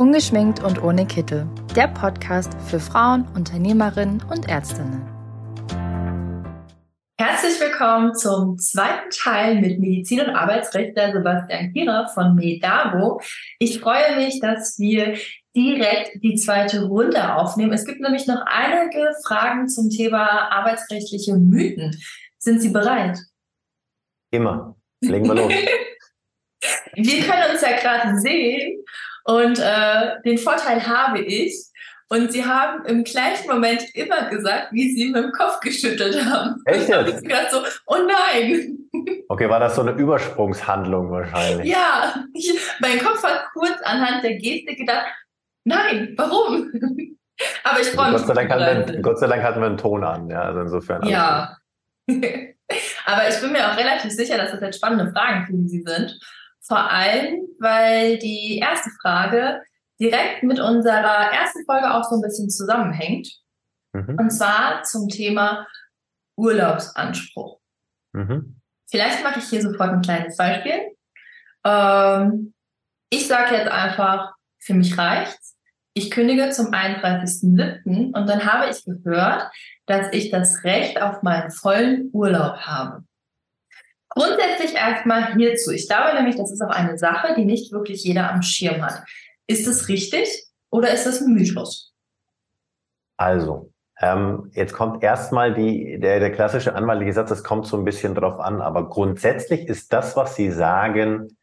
Ungeschminkt und ohne Kittel. Der Podcast für Frauen, Unternehmerinnen und Ärztinnen. Herzlich willkommen zum zweiten Teil mit Medizin- und Arbeitsrechtler Sebastian Kierer von Medavo. Ich freue mich, dass wir direkt die zweite Runde aufnehmen. Es gibt nämlich noch einige Fragen zum Thema arbeitsrechtliche Mythen. Sind Sie bereit? Immer. Legen wir los. wir können uns ja gerade sehen und äh, den Vorteil habe ich. Und sie haben im gleichen Moment immer gesagt, wie sie mit dem Kopf geschüttelt haben. Echt jetzt? Ich gedacht so, oh nein. Okay, war das so eine Übersprungshandlung wahrscheinlich? Ja, ich, mein Kopf hat kurz anhand der Geste gedacht, nein, warum? Aber ich freue mich. Gott sei, Dank hatten wir, Gott sei Dank hatten wir einen Ton an, ja, also insofern. Ja. Aber ich bin mir auch relativ sicher, dass das jetzt spannende Fragen für Sie sind. Vor allem, weil die erste Frage direkt mit unserer ersten Folge auch so ein bisschen zusammenhängt. Mhm. Und zwar zum Thema Urlaubsanspruch. Mhm. Vielleicht mache ich hier sofort ein kleines Beispiel. Ähm, ich sage jetzt einfach, für mich reicht's. Ich kündige zum 31.07. und dann habe ich gehört, dass ich das Recht auf meinen vollen Urlaub habe. Grundsätzlich erstmal hierzu. Ich glaube nämlich, das ist auch eine Sache, die nicht wirklich jeder am Schirm hat. Ist das richtig oder ist das ein Mythos? Also, ähm, jetzt kommt erstmal die, der, der klassische anwaltliche Satz, das kommt so ein bisschen drauf an, aber grundsätzlich ist das, was Sie sagen,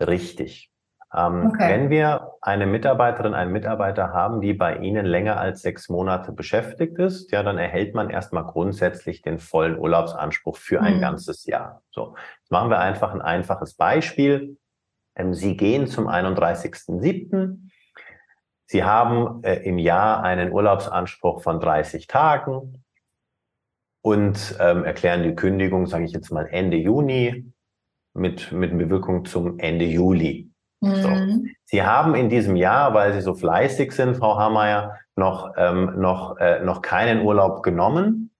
richtig. Ähm, okay. Wenn wir eine Mitarbeiterin, einen Mitarbeiter haben, die bei Ihnen länger als sechs Monate beschäftigt ist, ja, dann erhält man erstmal grundsätzlich den vollen Urlaubsanspruch für ein mhm. ganzes Jahr. So, jetzt machen wir einfach ein einfaches Beispiel. Ähm, Sie gehen zum 31.07. Sie haben äh, im Jahr einen Urlaubsanspruch von 30 Tagen und ähm, erklären die Kündigung, sage ich jetzt mal Ende Juni, mit, mit Bewirkung zum Ende Juli. So. Mhm. Sie haben in diesem Jahr, weil Sie so fleißig sind, Frau Hammeyer, noch, ähm, noch, äh, noch keinen Urlaub genommen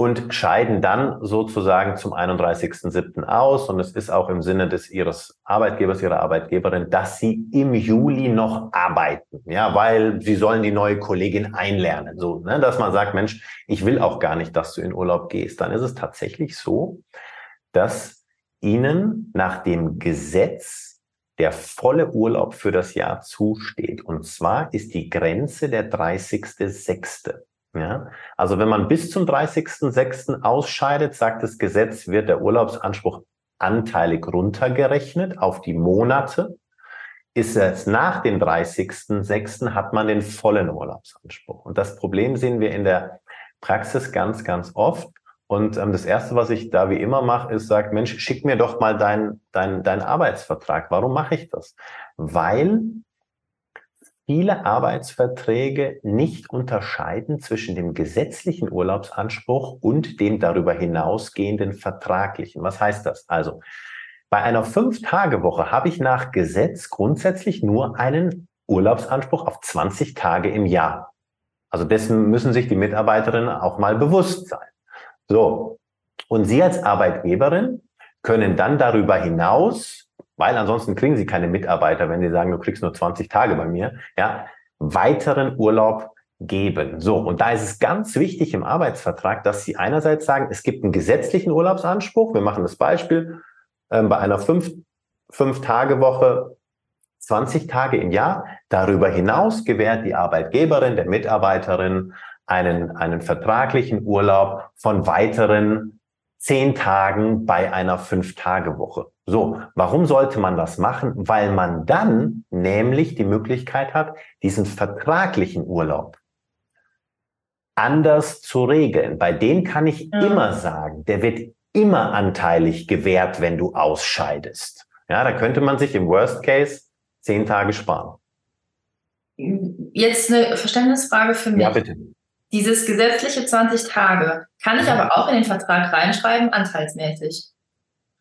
und scheiden dann sozusagen zum 31.07. aus. Und es ist auch im Sinne des Ihres Arbeitgebers, Ihrer Arbeitgeberin, dass Sie im Juli noch arbeiten. Ja, weil Sie sollen die neue Kollegin einlernen. So, ne, dass man sagt, Mensch, ich will auch gar nicht, dass du in Urlaub gehst. Dann ist es tatsächlich so, dass Ihnen nach dem Gesetz der volle Urlaub für das Jahr zusteht. Und zwar ist die Grenze der 30.06. Ja, also wenn man bis zum 30.06. ausscheidet, sagt das Gesetz, wird der Urlaubsanspruch anteilig runtergerechnet auf die Monate. Ist es nach dem 30.06. hat man den vollen Urlaubsanspruch. Und das Problem sehen wir in der Praxis ganz, ganz oft, und ähm, das Erste, was ich da wie immer mache, ist, sagt, Mensch, schick mir doch mal deinen dein, dein Arbeitsvertrag. Warum mache ich das? Weil viele Arbeitsverträge nicht unterscheiden zwischen dem gesetzlichen Urlaubsanspruch und dem darüber hinausgehenden vertraglichen. Was heißt das? Also, bei einer Fünf-Tage-Woche habe ich nach Gesetz grundsätzlich nur einen Urlaubsanspruch auf 20 Tage im Jahr. Also dessen müssen sich die Mitarbeiterinnen auch mal bewusst sein. So. Und Sie als Arbeitgeberin können dann darüber hinaus, weil ansonsten kriegen Sie keine Mitarbeiter, wenn Sie sagen, du kriegst nur 20 Tage bei mir, ja, weiteren Urlaub geben. So. Und da ist es ganz wichtig im Arbeitsvertrag, dass Sie einerseits sagen, es gibt einen gesetzlichen Urlaubsanspruch. Wir machen das Beispiel. Ähm, bei einer fünf, fünf Tage Woche 20 Tage im Jahr. Darüber hinaus gewährt die Arbeitgeberin der Mitarbeiterin einen, einen vertraglichen Urlaub von weiteren zehn Tagen bei einer Fünf-Tage-Woche. So, warum sollte man das machen? Weil man dann nämlich die Möglichkeit hat, diesen vertraglichen Urlaub anders zu regeln. Bei dem kann ich ja. immer sagen, der wird immer anteilig gewährt, wenn du ausscheidest. Ja, da könnte man sich im Worst Case zehn Tage sparen. Jetzt eine Verständnisfrage für mich. Ja, bitte. Dieses gesetzliche 20 Tage kann ich aber auch in den Vertrag reinschreiben, anteilsmäßig.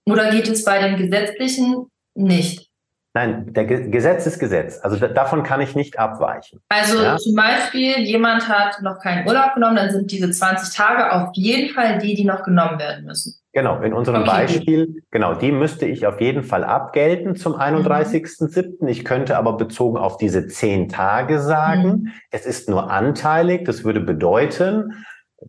Oder geht es bei dem gesetzlichen nicht? Nein, der Ge Gesetz ist Gesetz. Also davon kann ich nicht abweichen. Also ja? zum Beispiel, jemand hat noch keinen Urlaub genommen, dann sind diese 20 Tage auf jeden Fall die, die noch genommen werden müssen. Genau, in unserem Okay. Beispiel, genau, die müsste ich auf jeden Fall abgelten zum 31.07. Ich könnte aber bezogen auf diese zehn Tage sagen, Mhm. es ist nur anteilig. Das würde bedeuten,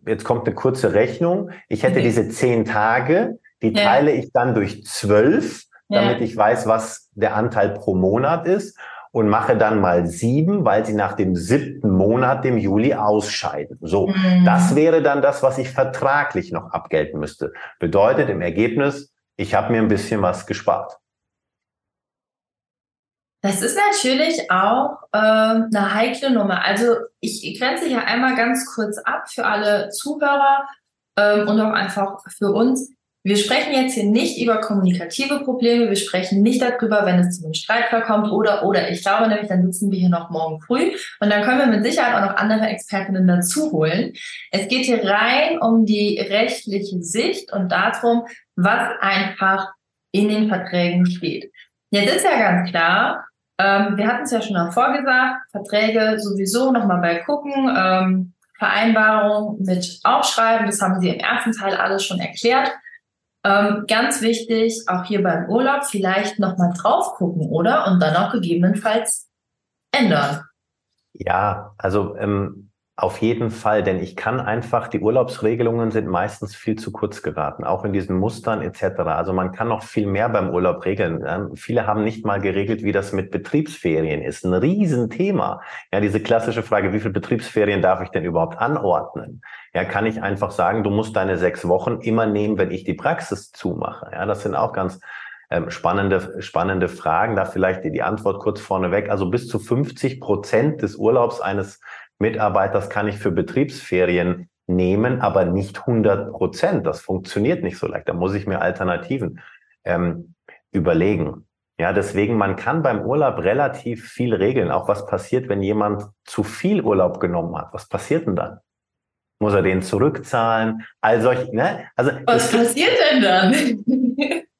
jetzt kommt eine kurze Rechnung. Ich hätte Okay. diese zehn Tage, die Ja. teile ich dann durch zwölf, Ja. damit ich weiß, was der Anteil pro Monat ist und mache dann mal sieben, weil sie nach dem siebten Monat, dem Juli, ausscheiden. So. Mhm. Das wäre dann das, was ich vertraglich noch abgelten müsste. Bedeutet im Ergebnis, ich habe mir ein bisschen was gespart. Das ist natürlich auch ähm, eine heikle Nummer. Also ich grenze hier einmal ganz kurz ab für alle Zuhörer ähm, und auch einfach für uns. Wir sprechen jetzt hier nicht über kommunikative Probleme, wir sprechen nicht darüber, wenn es zu einem Streitfall kommt oder oder. Ich glaube nämlich, dann sitzen wir hier noch morgen früh und dann können wir mit Sicherheit auch noch andere Expertinnen dazu holen. Es geht hier rein um die rechtliche Sicht und darum, was einfach in den Verträgen steht. Jetzt ist ja ganz klar, ähm, wir hatten es ja schon davor gesagt, Verträge sowieso nochmal bei gucken, ähm, Vereinbarung mit Aufschreiben, das haben Sie im ersten Teil alles schon erklärt. Ähm, ganz wichtig, auch hier beim Urlaub vielleicht nochmal drauf gucken, oder? Und dann auch gegebenenfalls ändern. Ja, also ähm, auf jeden Fall, denn ich kann einfach, die Urlaubsregelungen sind meistens viel zu kurz geraten, auch in diesen Mustern etc. Also man kann noch viel mehr beim Urlaub regeln. Ähm, viele haben nicht mal geregelt, wie das mit Betriebsferien ist. Ein Riesenthema. Ja, diese klassische Frage, wie viele Betriebsferien darf ich denn überhaupt anordnen? Ja, kann ich einfach sagen, du musst deine sechs Wochen immer nehmen, wenn ich die Praxis zumache. Ja, das sind auch ganz ähm, spannende, spannende Fragen. Da vielleicht die Antwort kurz vorneweg. Also bis zu 50 Prozent des Urlaubs eines Mitarbeiters kann ich für Betriebsferien nehmen, aber nicht 100 Prozent. Das funktioniert nicht so leicht. Da muss ich mir Alternativen ähm, überlegen. Ja, deswegen, man kann beim Urlaub relativ viel regeln. Auch was passiert, wenn jemand zu viel Urlaub genommen hat. Was passiert denn dann? Muss er den zurückzahlen? All solche, ne? Also, Was passiert denn dann?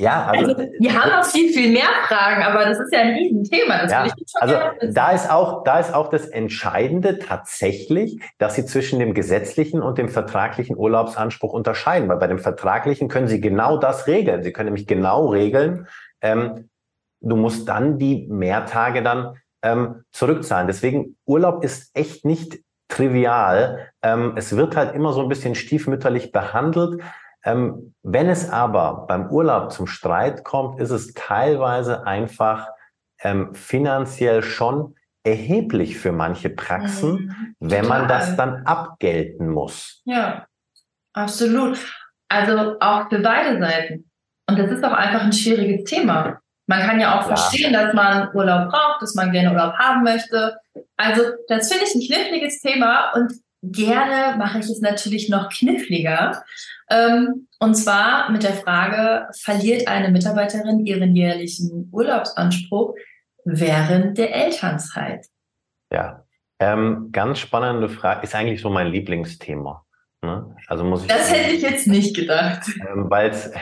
ja, also, Also, wir haben noch viel, viel mehr Fragen, aber das ist ja ein Riesenthema. Das Ja, will ich schon Also da ist auch, da ist auch das Entscheidende tatsächlich, dass Sie zwischen dem gesetzlichen und dem vertraglichen Urlaubsanspruch unterscheiden. Weil bei dem vertraglichen können Sie genau das regeln. Sie können nämlich genau regeln, ähm, du musst dann die Mehrtage dann ähm, zurückzahlen. Deswegen Urlaub ist echt nicht trivial. Ähm, es wird halt immer so ein bisschen stiefmütterlich behandelt. Ähm, wenn es aber beim Urlaub zum Streit kommt, ist es teilweise einfach ähm, finanziell schon erheblich für manche Praxen, Mhm, wenn man das dann abgelten muss. Ja, absolut. Also auch für beide Seiten. Und das ist auch einfach ein schwieriges Thema. Man kann ja auch Ja. verstehen, dass man Urlaub braucht, dass man gerne Urlaub haben möchte. Also das finde ich ein kniffliges Thema und gerne mache ich es natürlich noch kniffliger. Ähm, und zwar mit der Frage, verliert eine Mitarbeiterin ihren jährlichen Urlaubsanspruch während der Elternzeit? Ja, ähm, ganz spannende Frage. Ist eigentlich so mein Lieblingsthema. Ne? Also muss ich. Das hätte ich jetzt nicht gedacht. ähm, weil es,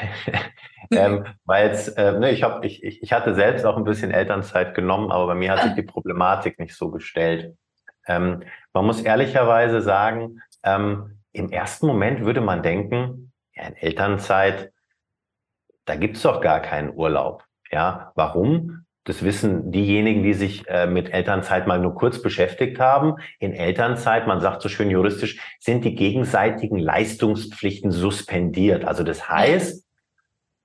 ähm, weil's, äh, ne, ich, hab, ich ich hatte selbst auch ein bisschen Elternzeit genommen, aber bei mir hat sich die Problematik nicht so gestellt. Ähm, man muss ehrlicherweise sagen, ähm, im ersten Moment würde man denken, ja, in Elternzeit, da gibt's doch gar keinen Urlaub. Ja, warum? Das wissen diejenigen, die sich äh, mit Elternzeit mal nur kurz beschäftigt haben. In Elternzeit, man sagt so schön juristisch, sind die gegenseitigen Leistungspflichten suspendiert. Also das heißt,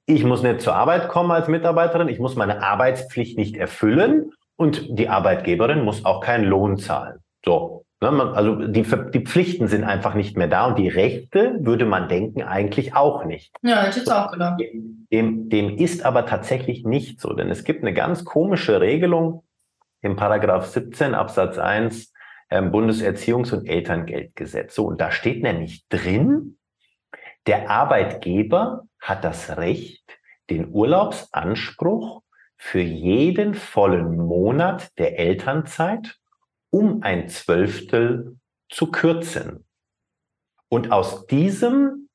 ich muss nicht zur Arbeit kommen als Mitarbeiterin, ich muss meine Arbeitspflicht nicht erfüllen und die Arbeitgeberin muss auch keinen Lohn zahlen. So. Ne, Also die, die Pflichten sind einfach nicht mehr da und die Rechte, würde man denken, eigentlich auch nicht. Ja, hätte ich jetzt auch gedacht. Dem, dem ist aber tatsächlich nicht so, denn es gibt eine ganz komische Regelung im Paragraph 17 Absatz 1 ähm, Bundeserziehungs- und Elterngeldgesetz. So, und da steht nämlich drin, der Arbeitgeber hat das Recht, den Urlaubsanspruch für jeden vollen Monat der Elternzeit um ein Zwölftel zu kürzen. Und aus diesem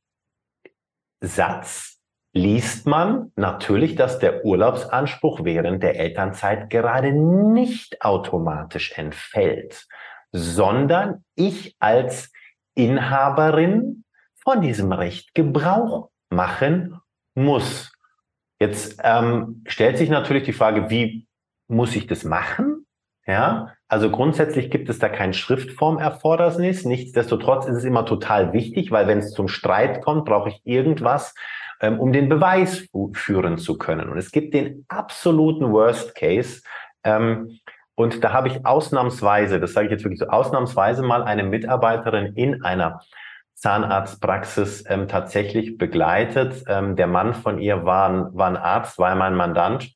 Satz liest man natürlich, dass der Urlaubsanspruch während der Elternzeit gerade nicht automatisch entfällt, sondern ich als Inhaberin von diesem Recht Gebrauch machen muss. Jetzt ähm, stellt sich natürlich die Frage, wie muss ich das machen? Ja, also grundsätzlich gibt es da kein Schriftformerfordernis. Nichtsdestotrotz ist es immer total wichtig, weil wenn es zum Streit kommt, brauche ich irgendwas, ähm, um den Beweis führen zu können. Und es gibt den absoluten Worst Case. Ähm, und da habe ich ausnahmsweise, das sage ich jetzt wirklich so, ausnahmsweise mal eine Mitarbeiterin in einer Zahnarztpraxis ähm, tatsächlich begleitet. Ähm, der Mann von ihr war war ein Arzt, war mein Mandant.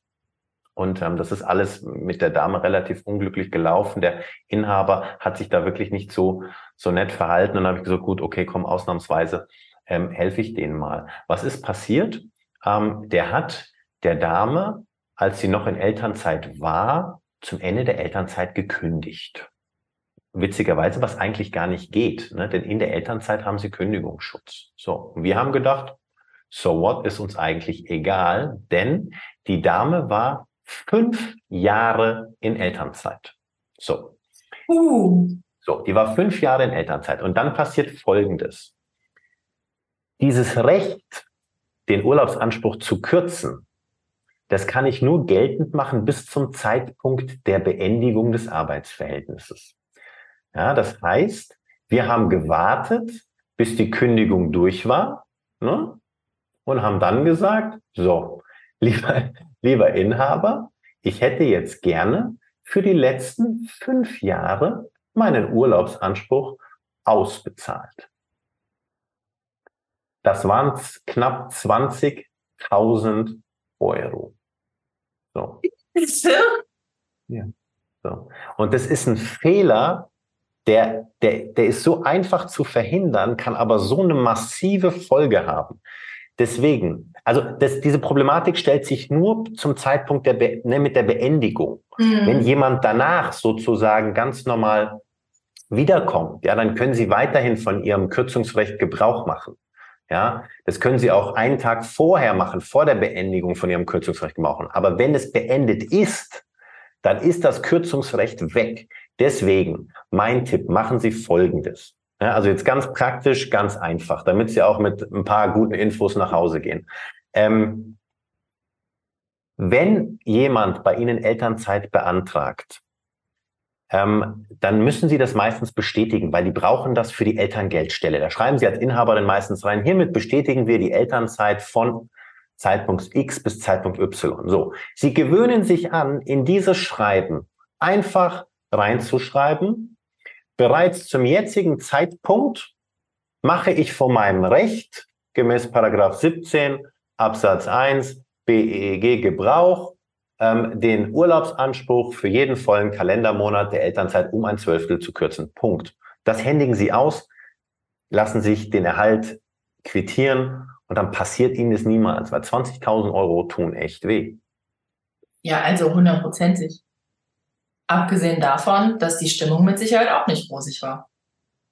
Und ähm, das ist alles mit der Dame relativ unglücklich gelaufen. Der Inhaber hat sich da wirklich nicht so, so nett verhalten. Und dann habe ich gesagt, gut, okay, komm, ausnahmsweise ähm, helfe ich denen mal. Was ist passiert? Ähm, der hat der Dame, als sie noch in Elternzeit war, zum Ende der Elternzeit gekündigt witzigerweise, was eigentlich gar nicht geht, ne? denn in der Elternzeit haben sie Kündigungsschutz. So, wir haben gedacht, so what ist uns eigentlich egal, denn die Dame war fünf Jahre in Elternzeit. So. Uh. So, die war fünf Jahre in Elternzeit. Und dann passiert Folgendes. Dieses Recht, den Urlaubsanspruch zu kürzen, das kann ich nur geltend machen bis zum Zeitpunkt der Beendigung des Arbeitsverhältnisses. Ja, das heißt, wir haben gewartet, bis die Kündigung durch war ne? und haben dann gesagt, so, lieber, lieber Inhaber, ich hätte jetzt gerne für die letzten fünf Jahre meinen Urlaubsanspruch ausbezahlt. Das waren knapp 20.000 Euro. So. Ja. So. Und das ist ein Fehler, der, der, der ist so einfach zu verhindern, kann aber so eine massive Folge haben. Deswegen, also das, diese Problematik stellt sich nur zum Zeitpunkt der Be ne, mit der Beendigung. Mhm. Wenn jemand danach sozusagen ganz normal wiederkommt, ja, dann können Sie weiterhin von Ihrem Kürzungsrecht Gebrauch machen. Ja, das können Sie auch einen Tag vorher machen, vor der Beendigung von Ihrem Kürzungsrecht machen. Aber wenn es beendet ist, dann ist das Kürzungsrecht weg. Deswegen mein Tipp, machen Sie Folgendes. Ja, also jetzt ganz praktisch, ganz einfach, damit Sie auch mit ein paar guten Infos nach Hause gehen. Ähm, wenn jemand bei Ihnen Elternzeit beantragt, ähm, dann müssen Sie das meistens bestätigen, weil die brauchen das für die Elterngeldstelle. Da schreiben Sie als Inhaberin meistens rein, hiermit bestätigen wir die Elternzeit von Zeitpunkt X bis Zeitpunkt Y. So, Sie gewöhnen sich an, in dieses Schreiben einfach reinzuschreiben. Bereits zum jetzigen Zeitpunkt mache ich von meinem Recht gemäß Paragraph 17 Absatz 1 BEG Gebrauch ähm, den Urlaubsanspruch für jeden vollen Kalendermonat der Elternzeit um ein Zwölftel zu kürzen. Punkt. Das händigen Sie aus, lassen sich den Erhalt quittieren und dann passiert Ihnen das niemals, weil 20.000 Euro tun echt weh. Ja, also hundertprozentig. Abgesehen davon, dass die Stimmung mit Sicherheit auch nicht rosig war.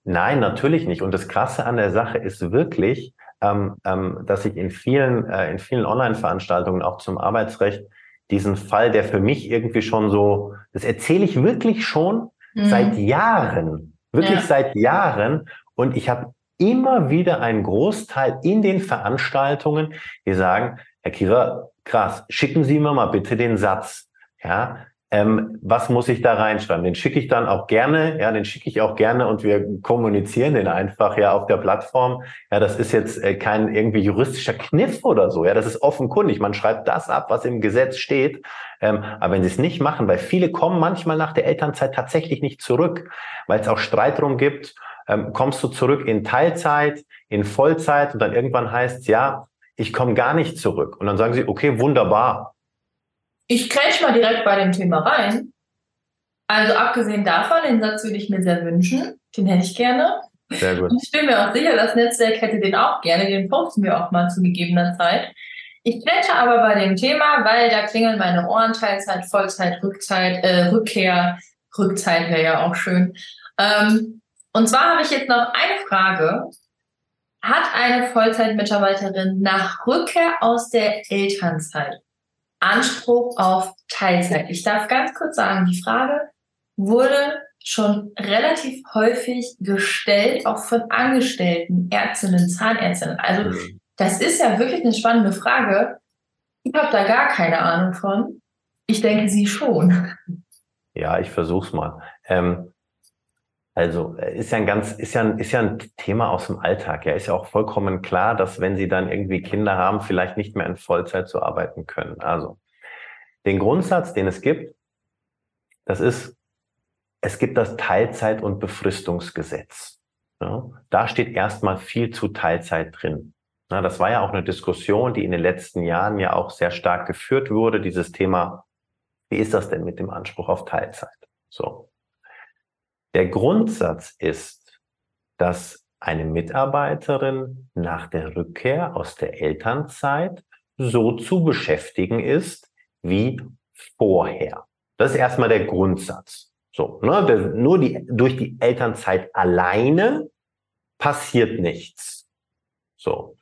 Nein, natürlich nicht. Und das Krasse an der Sache ist wirklich, ähm, ähm, dass ich in vielen, äh, in vielen Online-Veranstaltungen auch zum Arbeitsrecht diesen Fall, der für mich irgendwie schon so, das erzähle ich wirklich schon mhm. seit Jahren, wirklich ja. seit Jahren. Und ich habe immer wieder einen Großteil in den Veranstaltungen, die sagen, Herr Kierer, krass, schicken Sie mir mal bitte den Satz. Ja, ähm, was muss ich da reinschreiben? Den schicke ich dann auch gerne, ja, den schicke ich auch gerne und wir kommunizieren den einfach ja auf der Plattform. Ja, das ist jetzt äh, kein irgendwie juristischer Kniff oder so. Ja, das ist offenkundig. Man schreibt das ab, was im Gesetz steht. Ähm, aber wenn sie es nicht machen, weil viele kommen manchmal nach der Elternzeit tatsächlich nicht zurück, weil es auch Streit drum gibt, ähm, kommst du zurück in Teilzeit, in Vollzeit und dann irgendwann heißt ja, ich komme gar nicht zurück. Und dann sagen sie, okay, wunderbar ich kretsch mal direkt bei dem Thema rein. Also abgesehen davon, den Satz würde ich mir sehr wünschen. Den hätte ich gerne. Sehr gut. Und ich bin mir auch sicher, das Netzwerk hätte den auch gerne. Den posten wir auch mal zu gegebener Zeit. Ich kretsche aber bei dem Thema, weil da klingeln meine Ohren, Teilzeit, Vollzeit, Rückzeit, äh, Rückkehr. Rückzeit wäre ja auch schön. Ähm, und zwar habe ich jetzt noch eine Frage. Hat eine Vollzeitmitarbeiterin nach Rückkehr aus der Elternzeit Anspruch auf Teilzeit. Ich darf ganz kurz sagen, die Frage wurde schon relativ häufig gestellt, auch von Angestellten, Ärztinnen, Zahnärztinnen. Also mhm. Das ist ja wirklich eine spannende Frage. Ich habe da gar keine Ahnung von. Ich denke, Sie schon. Ja, ich versuch's mal. Ähm, also äh, ist ja ein ganz, ist ja ein, ist ja ein Thema aus dem Alltag. Ja, ist ja auch vollkommen klar, dass wenn Sie dann irgendwie Kinder haben, vielleicht nicht mehr in Vollzeit zu arbeiten können. Also den Grundsatz, den es gibt, das ist, es gibt das Teilzeit- und Befristungsgesetz. Ja, da steht erstmal viel zu Teilzeit drin. Ja, das war ja auch eine Diskussion, die in den letzten Jahren ja auch sehr stark geführt wurde, dieses Thema, wie ist das denn mit dem Anspruch auf Teilzeit? So. Der Grundsatz ist, dass eine Mitarbeiterin nach der Rückkehr aus der Elternzeit so zu beschäftigen ist wie vorher. Das ist erstmal der Grundsatz. So, ne, nur die, durch die Elternzeit alleine passiert nichts. So.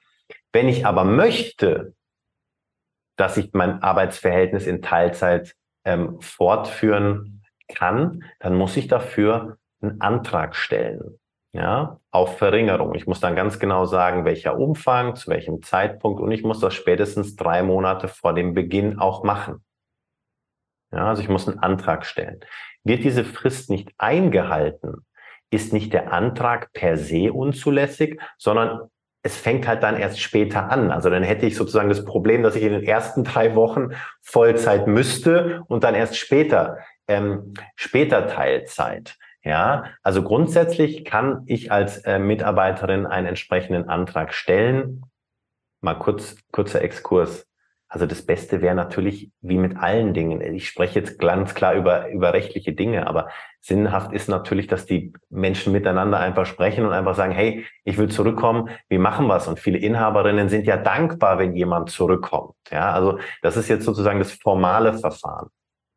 Wenn ich aber möchte, dass ich mein Arbeitsverhältnis in Teilzeit ähm, fortführen kann, dann muss ich dafür einen Antrag stellen. Ja, auf Verringerung. Ich muss dann ganz genau sagen, welcher Umfang, zu welchem Zeitpunkt und ich muss das spätestens drei Monate vor dem Beginn auch machen. Ja, also ich muss einen Antrag stellen. Wird diese Frist nicht eingehalten, ist nicht der Antrag per se unzulässig, sondern es fängt halt dann erst später an. Also dann hätte ich sozusagen das Problem, dass ich in den ersten drei Wochen Vollzeit müsste und dann erst später ähm, später Teilzeit. Ja, also grundsätzlich kann ich als äh, Mitarbeiterin einen entsprechenden Antrag stellen. Mal kurz, kurzer Exkurs. Also das Beste wäre natürlich wie mit allen Dingen. Ich spreche jetzt ganz klar über, über rechtliche Dinge, aber sinnhaft ist natürlich, dass die Menschen miteinander einfach sprechen und einfach sagen, hey, ich will zurückkommen, wie machen wir es? Und viele Inhaberinnen sind ja dankbar, wenn jemand zurückkommt. Ja, also das ist jetzt sozusagen das formale Verfahren.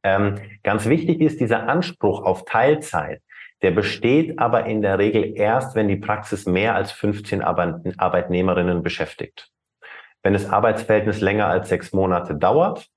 Ähm, ganz wichtig ist dieser Anspruch auf Teilzeit. Der besteht aber in der Regel erst, wenn die Praxis mehr als 15 Arbeitnehmerinnen beschäftigt. Wenn das Arbeitsverhältnis länger als sechs Monate dauert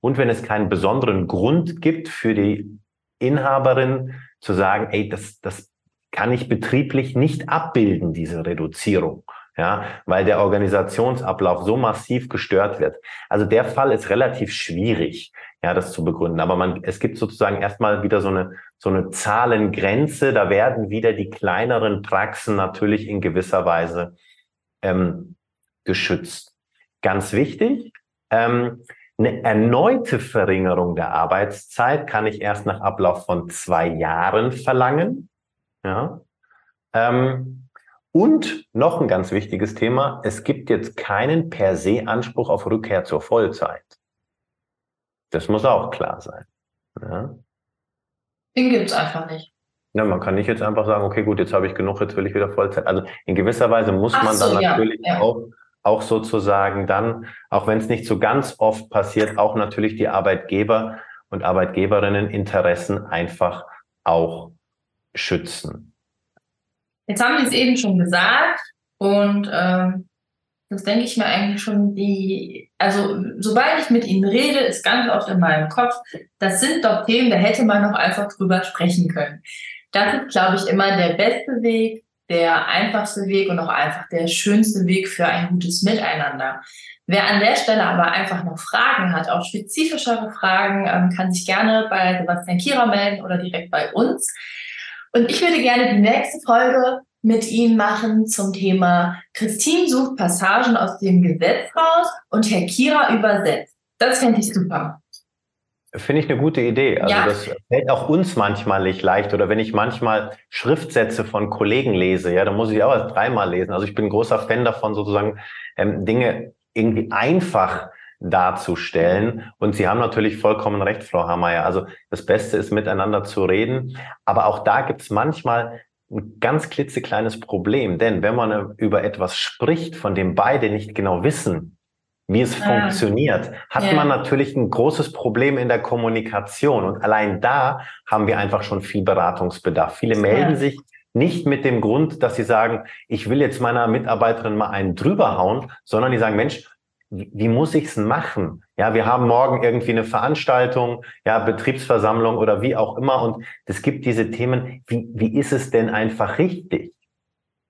und wenn es keinen besonderen Grund gibt für die Inhaberin zu sagen, ey, das, das kann ich betrieblich nicht abbilden, diese Reduzierung ja, weil der Organisationsablauf so massiv gestört wird. Also der Fall ist relativ schwierig, ja, das zu begründen. Aber man, es gibt sozusagen erstmal wieder so eine, so eine Zahlengrenze. Da werden wieder die kleineren Praxen natürlich in gewisser Weise ähm, geschützt. Ganz wichtig, ähm, eine erneute Verringerung der Arbeitszeit kann ich erst nach Ablauf von zwei Jahren verlangen. Ja. Ähm, und noch ein ganz wichtiges Thema, es gibt jetzt keinen per se Anspruch auf Rückkehr zur Vollzeit. Das muss auch klar sein. Ja. Den gibt's einfach nicht. Ja, man kann nicht jetzt einfach sagen, okay, gut, jetzt habe ich genug, jetzt will ich wieder Vollzeit. Also in gewisser Weise muss Ach man so, dann natürlich ja, auch auch sozusagen dann, auch wenn es nicht so ganz oft passiert, auch natürlich die Arbeitgeber und Arbeitgeberinnen Interessen einfach auch schützen. Jetzt haben Sie es eben schon gesagt und ähm, das denke ich mir eigentlich schon die, also sobald ich mit Ihnen rede, ist ganz oft in meinem Kopf, das sind doch Themen, da hätte man noch einfach drüber sprechen können. Das ist, glaube ich, immer der beste Weg, der einfachste Weg und auch einfach der schönste Weg für ein gutes Miteinander. Wer an der Stelle aber einfach noch Fragen hat, auch spezifischere Fragen, ähm, kann sich gerne bei Sebastian Kierer melden oder direkt bei uns. Und ich würde gerne die nächste Folge mit Ihnen machen zum Thema Christine sucht Passagen aus dem Gesetz raus und Herr Kira übersetzt. Das fände ich super. Finde ich eine gute Idee. Also ja. das fällt auch uns manchmal nicht leicht. Oder wenn ich manchmal Schriftsätze von Kollegen lese, ja, dann muss ich auch erst dreimal lesen. Also ich bin großer Fan davon, sozusagen ähm, Dinge irgendwie einfach darzustellen. Und Sie haben natürlich vollkommen recht, Frau Hammeyer. Also das Beste ist, miteinander zu reden. Aber auch da gibt es manchmal ein ganz klitzekleines Problem. Denn wenn man über etwas spricht, von dem beide nicht genau wissen, wie es ah. funktioniert, hat yeah. man natürlich ein großes Problem in der Kommunikation. Und allein da haben wir einfach schon viel Beratungsbedarf. Viele melden sich nicht mit dem Grund, dass sie sagen, ich will jetzt meiner Mitarbeiterin mal einen drüber hauen, sondern die sagen, Mensch, wie muss ich's machen? Ja, wir haben morgen irgendwie eine Veranstaltung, ja, Betriebsversammlung oder wie auch immer. Und es gibt diese Themen, wie, wie ist es denn einfach richtig?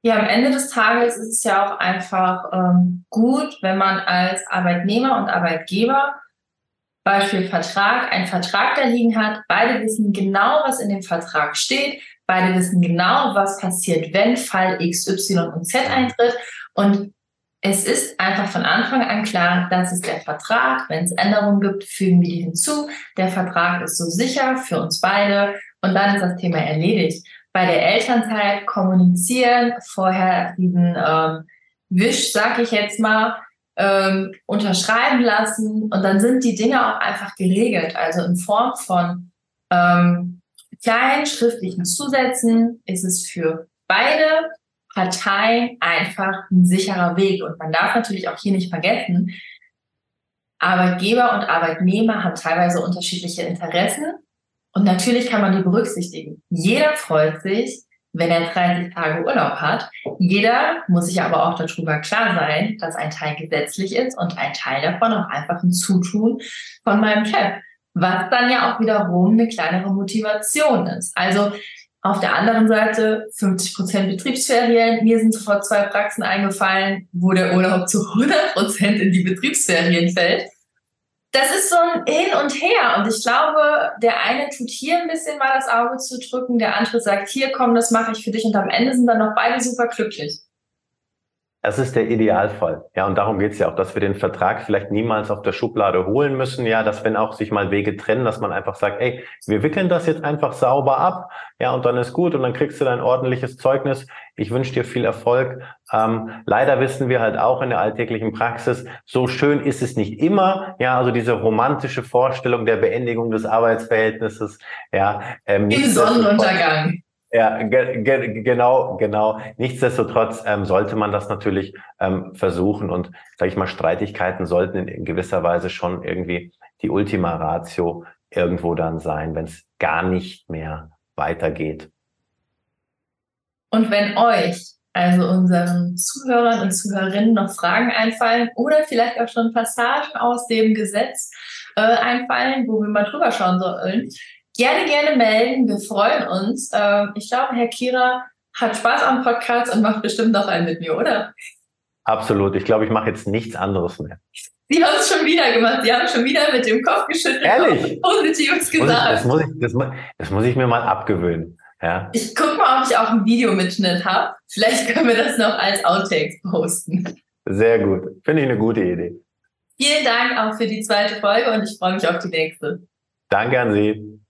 Ja, am Ende des Tages ist es ja auch einfach ähm, gut, wenn man als Arbeitnehmer und Arbeitgeber Beispiel Vertrag, einen Vertrag da liegen hat. Beide wissen genau, was in dem Vertrag steht. Beide wissen genau, was passiert, wenn Fall X, Y und Z eintritt. Und es ist einfach von Anfang an klar, das ist der Vertrag. Wenn es Änderungen gibt, fügen wir die hinzu. Der Vertrag ist so sicher für uns beide und dann ist das Thema erledigt. Bei der Elternzeit kommunizieren, vorher diesen ähm, Wisch, sag ich jetzt mal, ähm, unterschreiben lassen und dann sind die Dinge auch einfach geregelt. Also in Form von ähm, kleinen schriftlichen Zusätzen ist es für beide Parteien einfach ein sicherer Weg. Und man darf natürlich auch hier nicht vergessen, Arbeitgeber und Arbeitnehmer haben teilweise unterschiedliche Interessen. Und natürlich kann man die berücksichtigen. Jeder freut sich, wenn er 30 Tage Urlaub hat. Jeder muss sich aber auch darüber klar sein, dass ein Teil gesetzlich ist und ein Teil davon auch einfach ein Zutun von meinem Chef. Was dann ja auch wiederum eine kleinere Motivation ist. Also auf der anderen Seite 50 Prozent Betriebsferien. Mir sind sofort zwei Praxen eingefallen, wo der Urlaub zu 100 Prozent in die Betriebsferien fällt. Das ist so ein Hin und Her. Und ich glaube, der eine tut hier ein bisschen mal das Auge zu drücken, der andere sagt, hier komm, das mache ich für dich. Und am Ende sind dann noch beide super glücklich. Das ist der Idealfall. Ja, und darum geht's ja auch, dass wir den Vertrag vielleicht niemals auf der Schublade holen müssen. Ja, dass wenn auch sich mal Wege trennen, dass man einfach sagt, ey, wir wickeln das jetzt einfach sauber ab. Ja, und dann ist gut und dann kriegst du dein ordentliches Zeugnis. Ich wünsche dir viel Erfolg. Ähm, leider wissen wir halt auch in der alltäglichen Praxis, so schön ist es nicht immer. Ja, also diese romantische Vorstellung der Beendigung des Arbeitsverhältnisses. Ja, ähm, im Sonnenuntergang. Ja, ge ge genau, genau. Nichtsdestotrotz ähm, sollte man das natürlich ähm, versuchen und, sage ich mal, Streitigkeiten sollten in, gewisser Weise schon irgendwie die Ultima Ratio irgendwo dann sein, wenn es gar nicht mehr weitergeht. Und wenn euch, also unseren Zuhörern und Zuhörerinnen, noch Fragen einfallen oder vielleicht auch schon Passagen aus dem Gesetz äh, einfallen, wo wir mal drüber schauen sollen, gerne, gerne melden. Wir freuen uns. Ähm, ich glaube, Herr Kira hat Spaß am Podcast und macht bestimmt noch einen mit mir, oder? Absolut. Ich glaube, ich mache jetzt nichts anderes mehr. Sie haben es schon wieder gemacht. Sie haben schon wieder mit dem Kopf geschüttelt. Ehrlich? Positives gesagt. Das muss, ich, das, muss ich, das, das muss ich mir mal abgewöhnen. Ja. Ich gucke mal, ob ich auch einen Videomitschnitt habe. Vielleicht können wir das noch als Outtakes posten. Sehr gut. Finde ich eine gute Idee. Vielen Dank auch für die zweite Folge und ich freue mich auf die nächste. Danke an Sie.